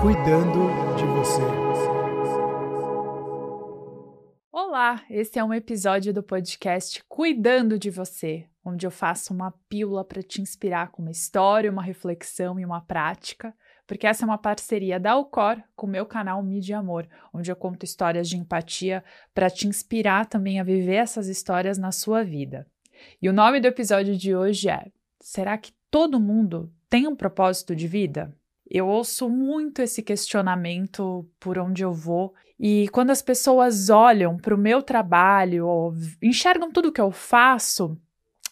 cuidando de você. Olá, esse é um episódio do podcast Cuidando de Você, onde eu faço uma pílula para te inspirar com uma história, uma reflexão e uma prática, porque essa é uma parceria da Alcor com o meu canal Mídia Amor, onde eu conto histórias de empatia para te inspirar também a viver essas histórias na sua vida. E o nome do episódio de hoje é Será que todo mundo tem um propósito de vida? Eu ouço muito esse questionamento por onde eu vou, e quando as pessoas olham para o meu trabalho ou enxergam tudo que eu faço,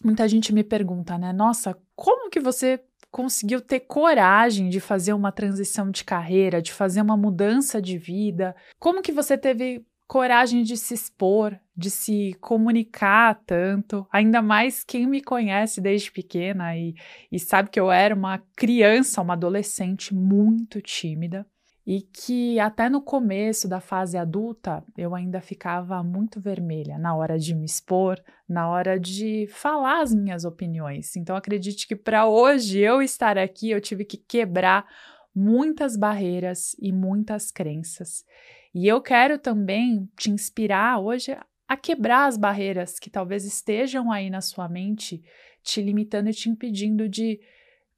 muita gente me pergunta, né? Nossa, como que você conseguiu ter coragem de fazer uma transição de carreira, de fazer uma mudança de vida? Como que você teve coragem de se expor, de se comunicar tanto, ainda mais quem me conhece desde pequena e, e sabe que eu era uma criança, uma adolescente muito tímida e que até no começo da fase adulta eu ainda ficava muito vermelha na hora de me expor, na hora de falar as minhas opiniões. Então acredite que para hoje eu estar aqui eu tive que quebrar muitas barreiras e muitas crenças. E eu quero também te inspirar hoje a quebrar as barreiras que talvez estejam aí na sua mente, te limitando e te impedindo de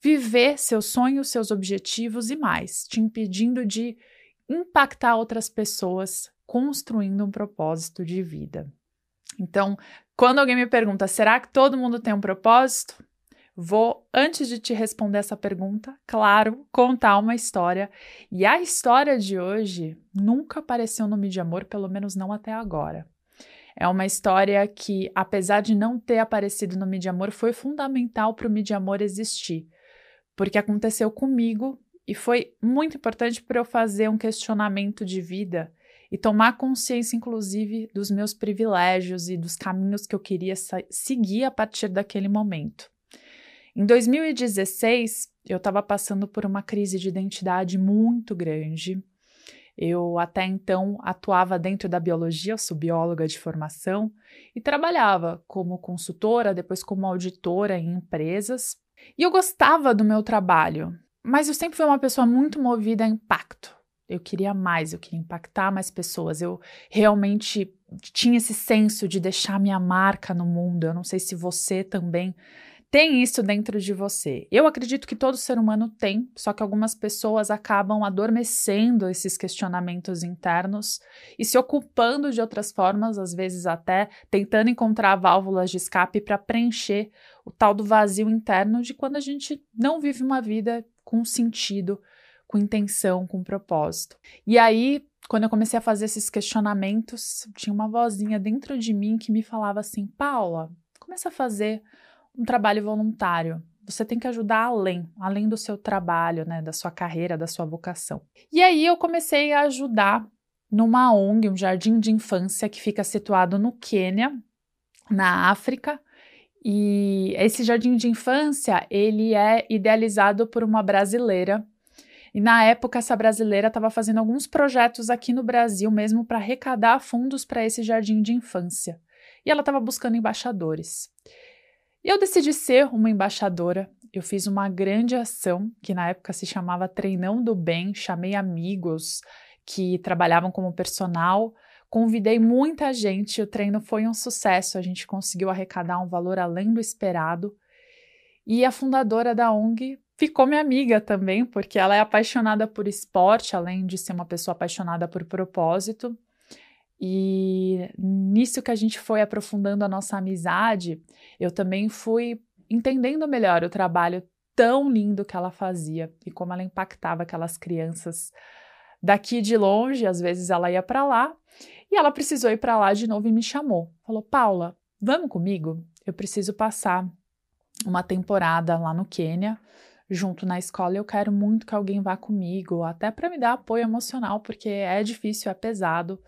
viver seus sonhos, seus objetivos e mais, te impedindo de impactar outras pessoas construindo um propósito de vida. Então, quando alguém me pergunta, será que todo mundo tem um propósito? Vou, antes de te responder essa pergunta, claro, contar uma história. E a história de hoje nunca apareceu no Mídia Amor, pelo menos não até agora. É uma história que, apesar de não ter aparecido no Mídia Amor, foi fundamental para o Mídia Amor existir, porque aconteceu comigo e foi muito importante para eu fazer um questionamento de vida e tomar consciência, inclusive, dos meus privilégios e dos caminhos que eu queria seguir a partir daquele momento. Em 2016, eu estava passando por uma crise de identidade muito grande. Eu até então atuava dentro da biologia, eu sou bióloga de formação e trabalhava como consultora, depois como auditora em empresas. E eu gostava do meu trabalho, mas eu sempre fui uma pessoa muito movida a impacto. Eu queria mais, eu queria impactar mais pessoas. Eu realmente tinha esse senso de deixar minha marca no mundo. Eu não sei se você também tem isso dentro de você. Eu acredito que todo ser humano tem, só que algumas pessoas acabam adormecendo esses questionamentos internos e se ocupando de outras formas, às vezes até tentando encontrar válvulas de escape para preencher o tal do vazio interno de quando a gente não vive uma vida com sentido, com intenção, com propósito. E aí, quando eu comecei a fazer esses questionamentos, tinha uma vozinha dentro de mim que me falava assim: Paula, começa a fazer um trabalho voluntário. Você tem que ajudar além, além do seu trabalho, né, da sua carreira, da sua vocação. E aí eu comecei a ajudar numa ONG, um jardim de infância que fica situado no Quênia, na África. E esse jardim de infância, ele é idealizado por uma brasileira. E na época essa brasileira estava fazendo alguns projetos aqui no Brasil mesmo para arrecadar fundos para esse jardim de infância. E ela estava buscando embaixadores. Eu decidi ser uma embaixadora. Eu fiz uma grande ação que na época se chamava Treinão do Bem. Chamei amigos que trabalhavam como personal, convidei muita gente. O treino foi um sucesso. A gente conseguiu arrecadar um valor além do esperado. E a fundadora da ONG ficou minha amiga também, porque ela é apaixonada por esporte, além de ser uma pessoa apaixonada por propósito. E nisso que a gente foi aprofundando a nossa amizade, eu também fui entendendo melhor o trabalho tão lindo que ela fazia e como ela impactava aquelas crianças daqui de longe, às vezes ela ia para lá, e ela precisou ir para lá de novo e me chamou. Falou: "Paula, vamos comigo? Eu preciso passar uma temporada lá no Quênia, junto na escola, eu quero muito que alguém vá comigo, até para me dar apoio emocional, porque é difícil, é pesado.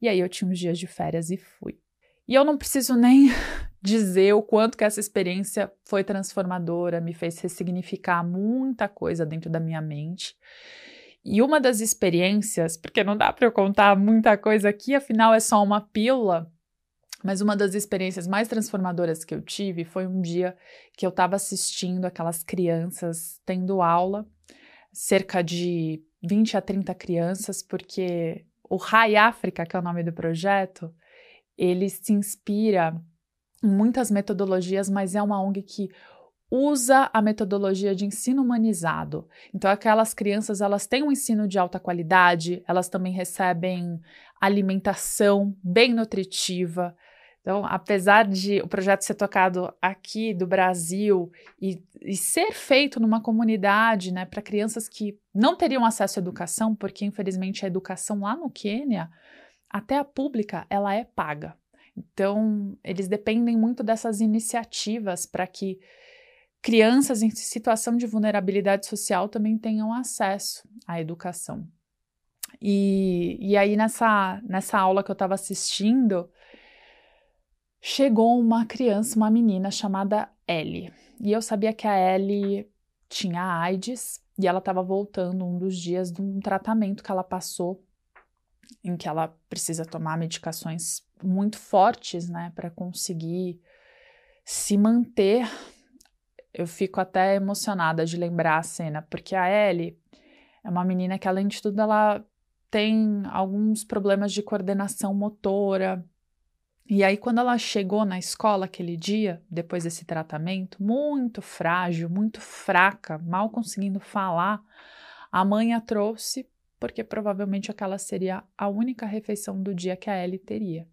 E aí eu tinha uns dias de férias e fui. E eu não preciso nem dizer o quanto que essa experiência foi transformadora, me fez ressignificar muita coisa dentro da minha mente. E uma das experiências, porque não dá para eu contar muita coisa aqui, afinal é só uma pílula, mas uma das experiências mais transformadoras que eu tive foi um dia que eu estava assistindo aquelas crianças tendo aula, cerca de 20 a 30 crianças, porque o Rai África, que é o nome do projeto, ele se inspira em muitas metodologias, mas é uma ONG que usa a metodologia de ensino humanizado. Então aquelas crianças, elas têm um ensino de alta qualidade, elas também recebem alimentação bem nutritiva. Então, apesar de o projeto ser tocado aqui do Brasil e, e ser feito numa comunidade, né, para crianças que não teriam acesso à educação, porque infelizmente a educação lá no Quênia, até a pública, ela é paga. Então, eles dependem muito dessas iniciativas para que crianças em situação de vulnerabilidade social também tenham acesso à educação. E, e aí, nessa, nessa aula que eu estava assistindo, chegou uma criança, uma menina chamada Ellie. E eu sabia que a Ellie tinha AIDS e ela estava voltando um dos dias de um tratamento que ela passou, em que ela precisa tomar medicações muito fortes, né, para conseguir se manter. Eu fico até emocionada de lembrar a cena, porque a Ellie é uma menina que, além de tudo, ela tem alguns problemas de coordenação motora, e aí, quando ela chegou na escola aquele dia, depois desse tratamento, muito frágil, muito fraca, mal conseguindo falar, a mãe a trouxe porque provavelmente aquela seria a única refeição do dia que a Ellie teria.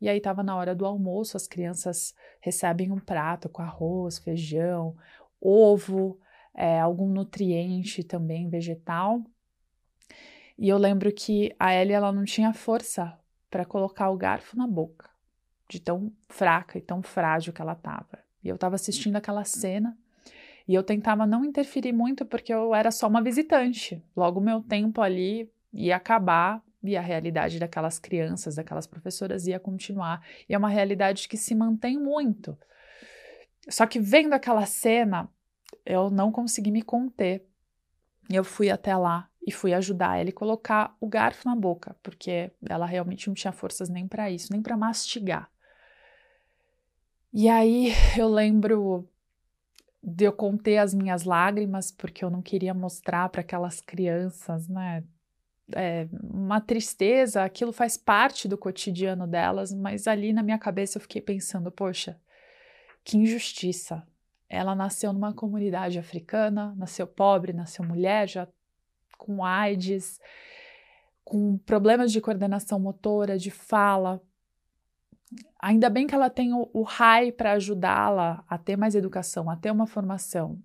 E aí estava na hora do almoço, as crianças recebem um prato com arroz, feijão, ovo, é, algum nutriente também vegetal. E eu lembro que a Ellie ela não tinha força para colocar o garfo na boca de tão fraca e tão frágil que ela estava. E eu estava assistindo aquela cena e eu tentava não interferir muito porque eu era só uma visitante. Logo, meu tempo ali ia acabar e a realidade daquelas crianças, daquelas professoras ia continuar. E é uma realidade que se mantém muito. Só que vendo aquela cena, eu não consegui me conter. Eu fui até lá e fui ajudar ela a colocar o garfo na boca, porque ela realmente não tinha forças nem para isso, nem para mastigar. E aí eu lembro de eu conter as minhas lágrimas, porque eu não queria mostrar para aquelas crianças, né? É, uma tristeza, aquilo faz parte do cotidiano delas, mas ali na minha cabeça eu fiquei pensando: poxa, que injustiça. Ela nasceu numa comunidade africana, nasceu pobre, nasceu mulher, já com AIDS, com problemas de coordenação motora, de fala, Ainda bem que ela tem o, o RAI para ajudá-la a ter mais educação, a ter uma formação.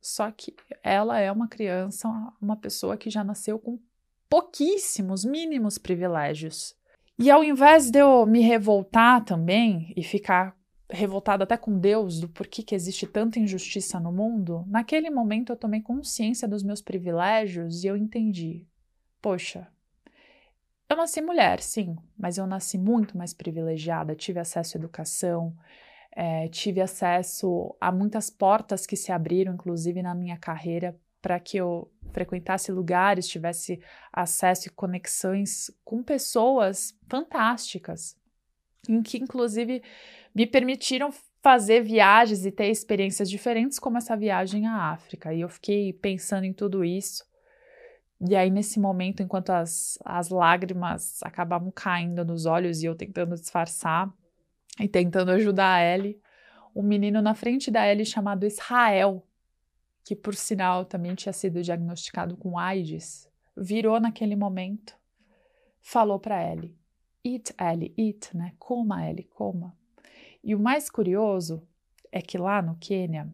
Só que ela é uma criança, uma pessoa que já nasceu com pouquíssimos, mínimos privilégios. E ao invés de eu me revoltar também e ficar revoltada até com Deus do porquê que existe tanta injustiça no mundo, naquele momento eu tomei consciência dos meus privilégios e eu entendi. Poxa, eu nasci mulher, sim, mas eu nasci muito mais privilegiada, tive acesso à educação, é, tive acesso a muitas portas que se abriram, inclusive na minha carreira, para que eu frequentasse lugares, tivesse acesso e conexões com pessoas fantásticas, em que inclusive me permitiram fazer viagens e ter experiências diferentes, como essa viagem à África. E eu fiquei pensando em tudo isso e aí, nesse momento, enquanto as, as lágrimas acabavam caindo nos olhos e eu tentando disfarçar e tentando ajudar a Ellie, um menino na frente da Ellie chamado Israel, que por sinal também tinha sido diagnosticado com AIDS, virou naquele momento, falou para Ellie: Eat, Ellie, eat, né? Coma, Ellie, coma. E o mais curioso é que lá no Quênia,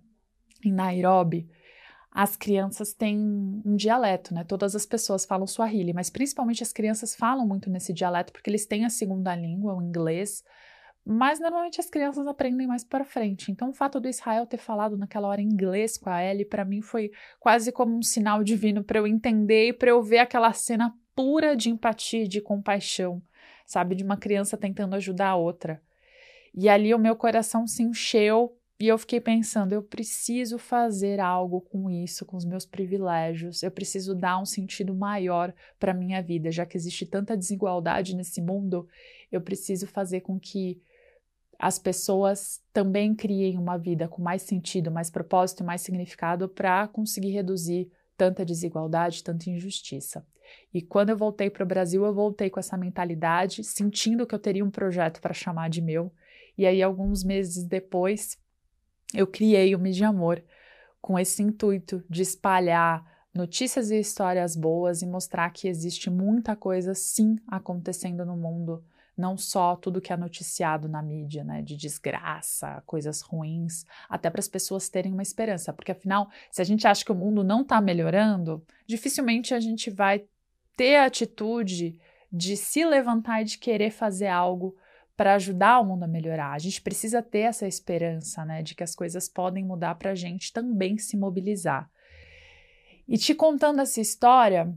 em Nairobi, as crianças têm um dialeto, né? Todas as pessoas falam Swahili, mas principalmente as crianças falam muito nesse dialeto porque eles têm a segunda língua, o inglês. Mas normalmente as crianças aprendem mais para frente. Então, o fato do Israel ter falado naquela hora inglês com a Ellie, para mim foi quase como um sinal divino para eu entender e para eu ver aquela cena pura de empatia, de compaixão, sabe? De uma criança tentando ajudar a outra. E ali o meu coração se encheu e eu fiquei pensando, eu preciso fazer algo com isso, com os meus privilégios. Eu preciso dar um sentido maior para minha vida, já que existe tanta desigualdade nesse mundo. Eu preciso fazer com que as pessoas também criem uma vida com mais sentido, mais propósito, mais significado para conseguir reduzir tanta desigualdade, tanta injustiça. E quando eu voltei para o Brasil, eu voltei com essa mentalidade, sentindo que eu teria um projeto para chamar de meu. E aí, alguns meses depois, eu criei o Mídia Amor com esse intuito de espalhar notícias e histórias boas e mostrar que existe muita coisa sim acontecendo no mundo, não só tudo que é noticiado na mídia, né, de desgraça, coisas ruins, até para as pessoas terem uma esperança, porque afinal, se a gente acha que o mundo não está melhorando, dificilmente a gente vai ter a atitude de se levantar e de querer fazer algo para ajudar o mundo a melhorar. A gente precisa ter essa esperança, né, de que as coisas podem mudar para a gente também se mobilizar. E te contando essa história,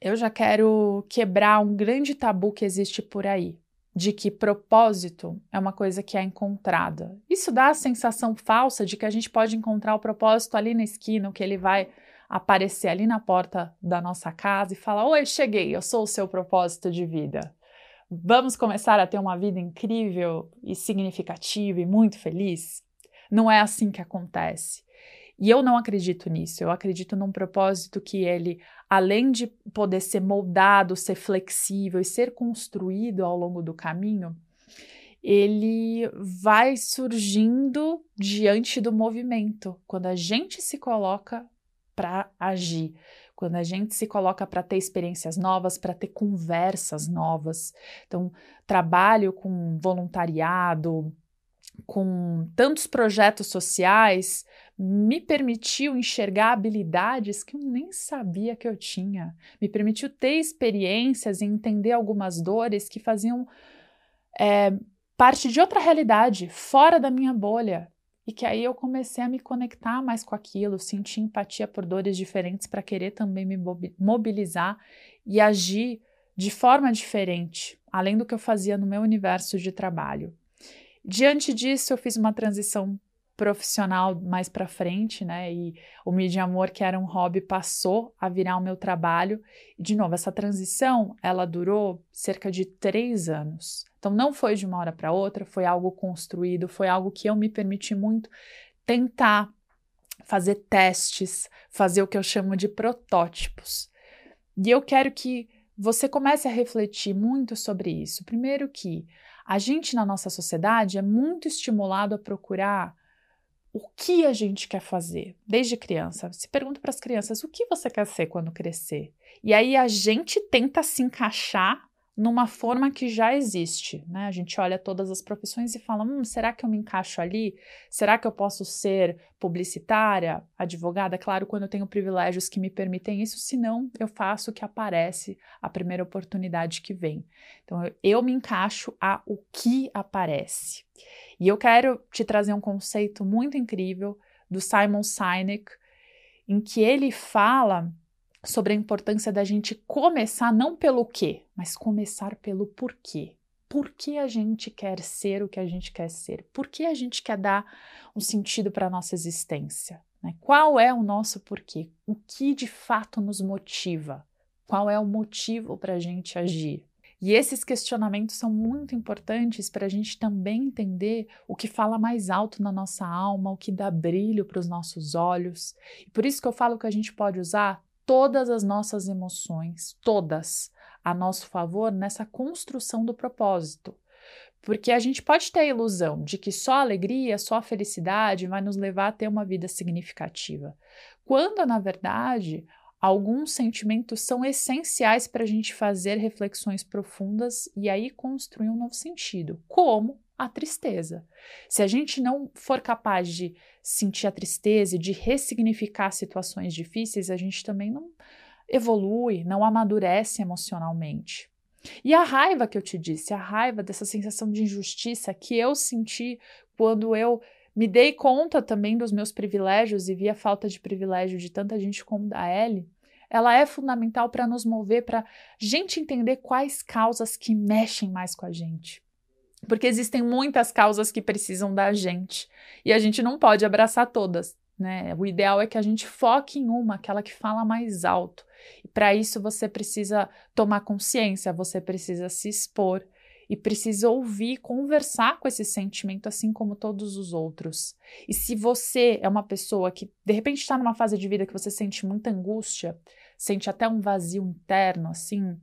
eu já quero quebrar um grande tabu que existe por aí, de que propósito é uma coisa que é encontrada. Isso dá a sensação falsa de que a gente pode encontrar o propósito ali na esquina, que ele vai aparecer ali na porta da nossa casa e falar: Oi, cheguei, eu sou o seu propósito de vida. Vamos começar a ter uma vida incrível e significativa e muito feliz? Não é assim que acontece. E eu não acredito nisso. Eu acredito num propósito que ele, além de poder ser moldado, ser flexível e ser construído ao longo do caminho, ele vai surgindo diante do movimento, quando a gente se coloca para agir, quando a gente se coloca para ter experiências novas, para ter conversas novas. Então, trabalho com voluntariado, com tantos projetos sociais, me permitiu enxergar habilidades que eu nem sabia que eu tinha, me permitiu ter experiências e entender algumas dores que faziam é, parte de outra realidade, fora da minha bolha. E que aí eu comecei a me conectar mais com aquilo, sentir empatia por dores diferentes para querer também me mobilizar e agir de forma diferente, além do que eu fazia no meu universo de trabalho. Diante disso, eu fiz uma transição profissional mais para frente, né? E o Mídia Amor, que era um hobby, passou a virar o meu trabalho. E, de novo, essa transição, ela durou cerca de três anos. Então, não foi de uma hora para outra, foi algo construído, foi algo que eu me permiti muito tentar fazer testes, fazer o que eu chamo de protótipos. E eu quero que você comece a refletir muito sobre isso. Primeiro que a gente na nossa sociedade é muito estimulado a procurar o que a gente quer fazer desde criança. Se pergunta para as crianças o que você quer ser quando crescer. E aí a gente tenta se encaixar numa forma que já existe, né? A gente olha todas as profissões e fala: hum, será que eu me encaixo ali? Será que eu posso ser publicitária, advogada? Claro, quando eu tenho privilégios que me permitem isso, senão eu faço o que aparece a primeira oportunidade que vem. Então eu, eu me encaixo a o que aparece. E eu quero te trazer um conceito muito incrível do Simon Sinek, em que ele fala sobre a importância da gente começar não pelo quê, mas começar pelo porquê. Por que a gente quer ser o que a gente quer ser? Por que a gente quer dar um sentido para a nossa existência? Né? Qual é o nosso porquê? O que de fato nos motiva? Qual é o motivo para a gente agir? E esses questionamentos são muito importantes para a gente também entender o que fala mais alto na nossa alma, o que dá brilho para os nossos olhos. E por isso que eu falo que a gente pode usar todas as nossas emoções, todas, a nosso favor nessa construção do propósito. Porque a gente pode ter a ilusão de que só alegria, só felicidade vai nos levar a ter uma vida significativa, quando na verdade alguns sentimentos são essenciais para a gente fazer reflexões profundas e aí construir um novo sentido, como a tristeza. Se a gente não for capaz de sentir a tristeza e de ressignificar situações difíceis, a gente também não evolui, não amadurece emocionalmente. E a raiva que eu te disse, a raiva dessa sensação de injustiça que eu senti quando eu me dei conta também dos meus privilégios e vi a falta de privilégio de tanta gente como da Ellie, ela é fundamental para nos mover, para gente entender quais causas que mexem mais com a gente. Porque existem muitas causas que precisam da gente e a gente não pode abraçar todas. Né? O ideal é que a gente foque em uma, aquela que fala mais alto. E para isso você precisa tomar consciência, você precisa se expor e precisa ouvir, conversar com esse sentimento, assim como todos os outros. E se você é uma pessoa que de repente está numa fase de vida que você sente muita angústia, sente até um vazio interno, assim,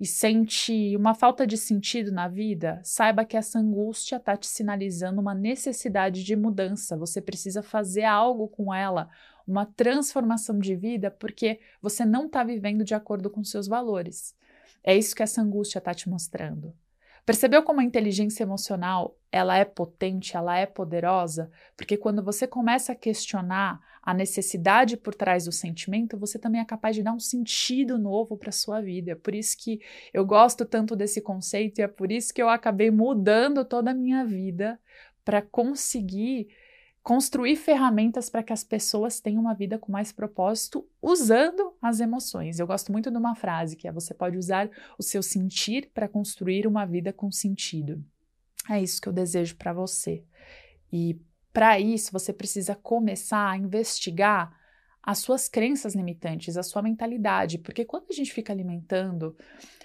e sente uma falta de sentido na vida, saiba que essa angústia está te sinalizando uma necessidade de mudança. Você precisa fazer algo com ela, uma transformação de vida, porque você não está vivendo de acordo com seus valores. É isso que essa angústia está te mostrando. Percebeu como a inteligência emocional ela é potente, ela é poderosa? Porque quando você começa a questionar a necessidade por trás do sentimento, você também é capaz de dar um sentido novo para sua vida. É por isso que eu gosto tanto desse conceito e é por isso que eu acabei mudando toda a minha vida para conseguir construir ferramentas para que as pessoas tenham uma vida com mais propósito usando as emoções. Eu gosto muito de uma frase que é: você pode usar o seu sentir para construir uma vida com sentido. É isso que eu desejo para você. E para isso, você precisa começar a investigar as suas crenças limitantes, a sua mentalidade, porque quando a gente fica alimentando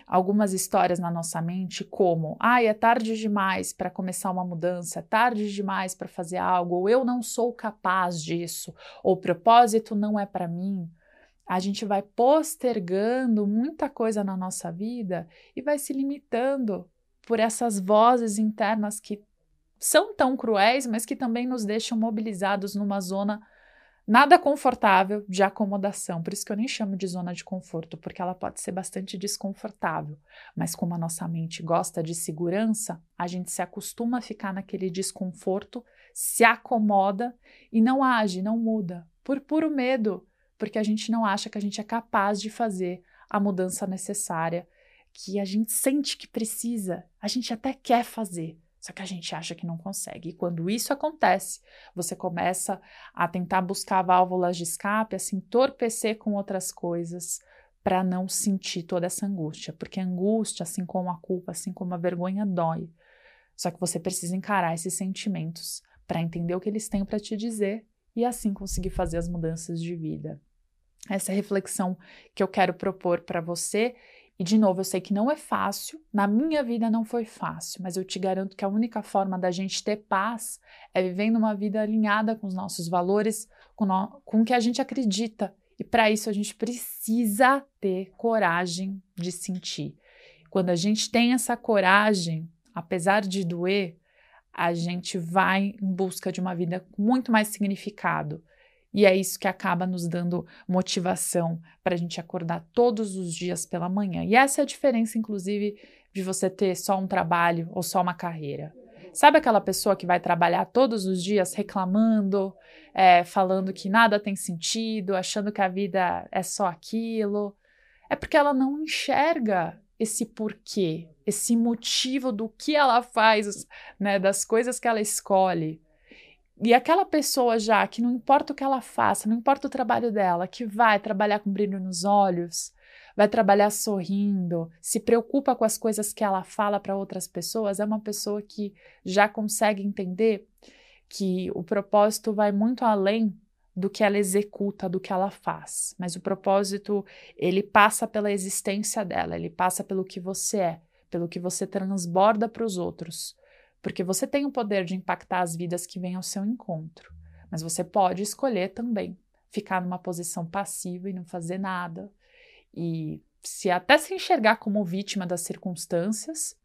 algumas histórias na nossa mente, como, ai, ah, é tarde demais para começar uma mudança, é tarde demais para fazer algo, ou eu não sou capaz disso, ou o propósito não é para mim, a gente vai postergando muita coisa na nossa vida e vai se limitando por essas vozes internas que são tão cruéis, mas que também nos deixam mobilizados numa zona nada confortável de acomodação. Por isso que eu nem chamo de zona de conforto, porque ela pode ser bastante desconfortável. Mas como a nossa mente gosta de segurança, a gente se acostuma a ficar naquele desconforto, se acomoda e não age, não muda, por puro medo, porque a gente não acha que a gente é capaz de fazer a mudança necessária que a gente sente que precisa, a gente até quer fazer, só que a gente acha que não consegue. E quando isso acontece, você começa a tentar buscar válvulas de escape, a se entorpecer com outras coisas para não sentir toda essa angústia. Porque a angústia, assim como a culpa, assim como a vergonha, dói. Só que você precisa encarar esses sentimentos para entender o que eles têm para te dizer e assim conseguir fazer as mudanças de vida. Essa reflexão que eu quero propor para você e de novo, eu sei que não é fácil, na minha vida não foi fácil, mas eu te garanto que a única forma da gente ter paz é vivendo uma vida alinhada com os nossos valores, com, no, com o que a gente acredita. E para isso a gente precisa ter coragem de sentir. Quando a gente tem essa coragem, apesar de doer, a gente vai em busca de uma vida com muito mais significado e é isso que acaba nos dando motivação para a gente acordar todos os dias pela manhã. E essa é a diferença, inclusive, de você ter só um trabalho ou só uma carreira. Sabe aquela pessoa que vai trabalhar todos os dias reclamando, é, falando que nada tem sentido, achando que a vida é só aquilo? É porque ela não enxerga esse porquê, esse motivo do que ela faz, né, das coisas que ela escolhe. E aquela pessoa já que não importa o que ela faça, não importa o trabalho dela, que vai trabalhar com brilho nos olhos, vai trabalhar sorrindo, se preocupa com as coisas que ela fala para outras pessoas, é uma pessoa que já consegue entender que o propósito vai muito além do que ela executa, do que ela faz. Mas o propósito, ele passa pela existência dela, ele passa pelo que você é, pelo que você transborda para os outros porque você tem o poder de impactar as vidas que vêm ao seu encontro, mas você pode escolher também ficar numa posição passiva e não fazer nada. E se até se enxergar como vítima das circunstâncias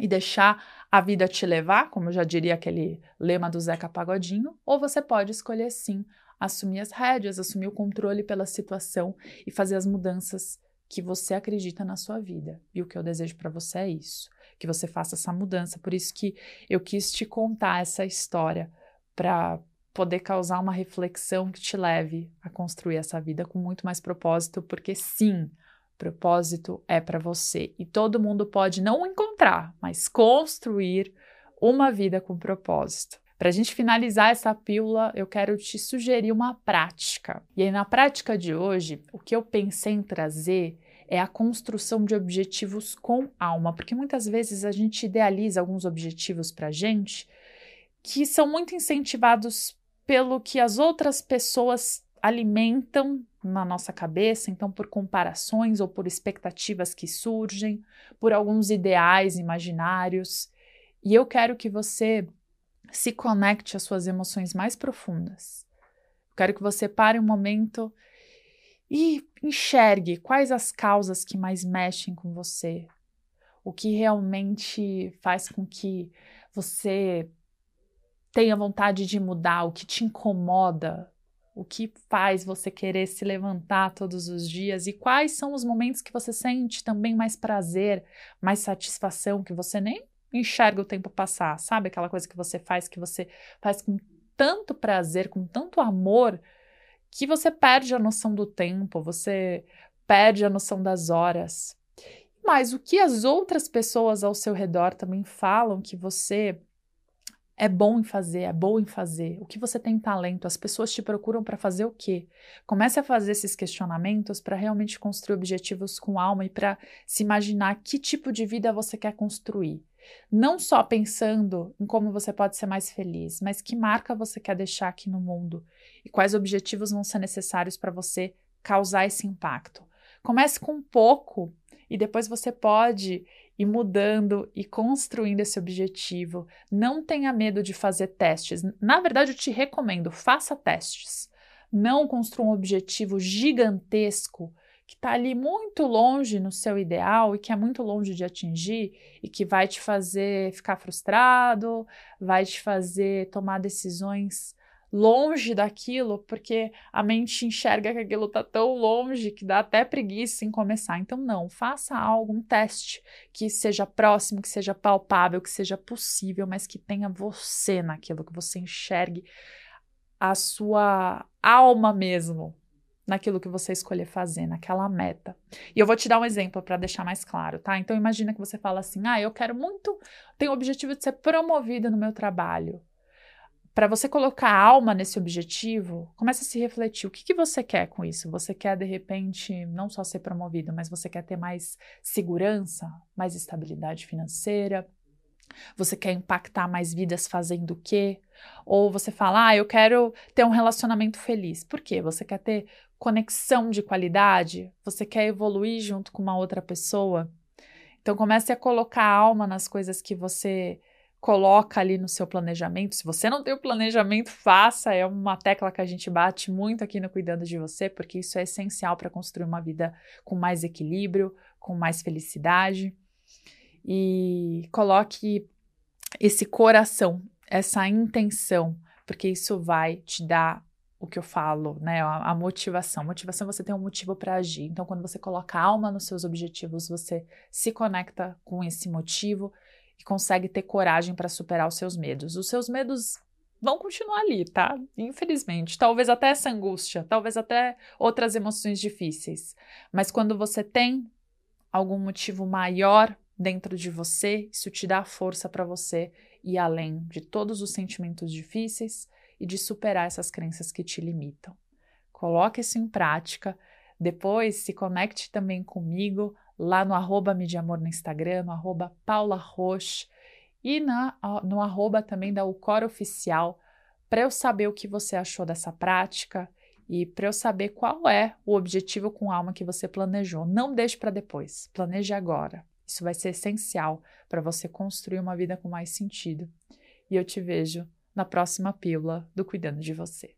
e deixar a vida te levar, como já diria aquele lema do Zeca Pagodinho, ou você pode escolher sim assumir as rédeas, assumir o controle pela situação e fazer as mudanças que você acredita na sua vida. E o que eu desejo para você é isso que você faça essa mudança. Por isso que eu quis te contar essa história para poder causar uma reflexão que te leve a construir essa vida com muito mais propósito, porque sim, propósito é para você e todo mundo pode não encontrar, mas construir uma vida com propósito. Para a gente finalizar essa pílula, eu quero te sugerir uma prática. E aí, na prática de hoje, o que eu pensei em trazer é a construção de objetivos com alma, porque muitas vezes a gente idealiza alguns objetivos para a gente que são muito incentivados pelo que as outras pessoas alimentam na nossa cabeça, então por comparações ou por expectativas que surgem, por alguns ideais imaginários. E eu quero que você se conecte às suas emoções mais profundas. Eu quero que você pare um momento e enxergue quais as causas que mais mexem com você, o que realmente faz com que você tenha vontade de mudar, o que te incomoda, o que faz você querer se levantar todos os dias e quais são os momentos que você sente também mais prazer, mais satisfação, que você nem enxerga o tempo passar, sabe? Aquela coisa que você faz, que você faz com tanto prazer, com tanto amor, que você perde a noção do tempo, você perde a noção das horas. Mas o que as outras pessoas ao seu redor também falam que você é bom em fazer, é bom em fazer, o que você tem talento, as pessoas te procuram para fazer o quê? Comece a fazer esses questionamentos para realmente construir objetivos com alma e para se imaginar que tipo de vida você quer construir. Não só pensando em como você pode ser mais feliz, mas que marca você quer deixar aqui no mundo e quais objetivos vão ser necessários para você causar esse impacto. Comece com pouco e depois você pode ir mudando e construindo esse objetivo. Não tenha medo de fazer testes. Na verdade, eu te recomendo, faça testes. Não construa um objetivo gigantesco que está ali muito longe no seu ideal e que é muito longe de atingir e que vai te fazer ficar frustrado, vai te fazer tomar decisões longe daquilo, porque a mente enxerga que aquilo está tão longe que dá até preguiça em começar. Então, não, faça algo, um teste que seja próximo, que seja palpável, que seja possível, mas que tenha você naquilo, que você enxergue a sua alma mesmo naquilo que você escolher fazer, naquela meta. E eu vou te dar um exemplo para deixar mais claro, tá? Então imagina que você fala assim: "Ah, eu quero muito, tenho o objetivo de ser promovida no meu trabalho" para você colocar alma nesse objetivo, comece a se refletir. O que, que você quer com isso? Você quer, de repente, não só ser promovido, mas você quer ter mais segurança, mais estabilidade financeira? Você quer impactar mais vidas fazendo o quê? Ou você fala, ah, eu quero ter um relacionamento feliz. Por quê? Você quer ter conexão de qualidade? Você quer evoluir junto com uma outra pessoa? Então comece a colocar alma nas coisas que você coloca ali no seu planejamento. Se você não tem o planejamento, faça. É uma tecla que a gente bate muito aqui no Cuidando de Você, porque isso é essencial para construir uma vida com mais equilíbrio, com mais felicidade. E coloque esse coração, essa intenção, porque isso vai te dar o que eu falo, né? A, a motivação. Motivação você tem um motivo para agir. Então, quando você coloca alma nos seus objetivos, você se conecta com esse motivo e consegue ter coragem para superar os seus medos. Os seus medos vão continuar ali, tá? Infelizmente. Talvez até essa angústia, talvez até outras emoções difíceis. Mas quando você tem algum motivo maior dentro de você, isso te dá força para você ir além de todos os sentimentos difíceis e de superar essas crenças que te limitam. Coloque isso em prática. Depois se conecte também comigo lá no arroba Amor no Instagram, no arroba Paula Roche e na, no arroba também da Ucor Oficial, para eu saber o que você achou dessa prática e para eu saber qual é o objetivo com alma que você planejou. Não deixe para depois, planeje agora. Isso vai ser essencial para você construir uma vida com mais sentido. E eu te vejo na próxima pílula do Cuidando de Você.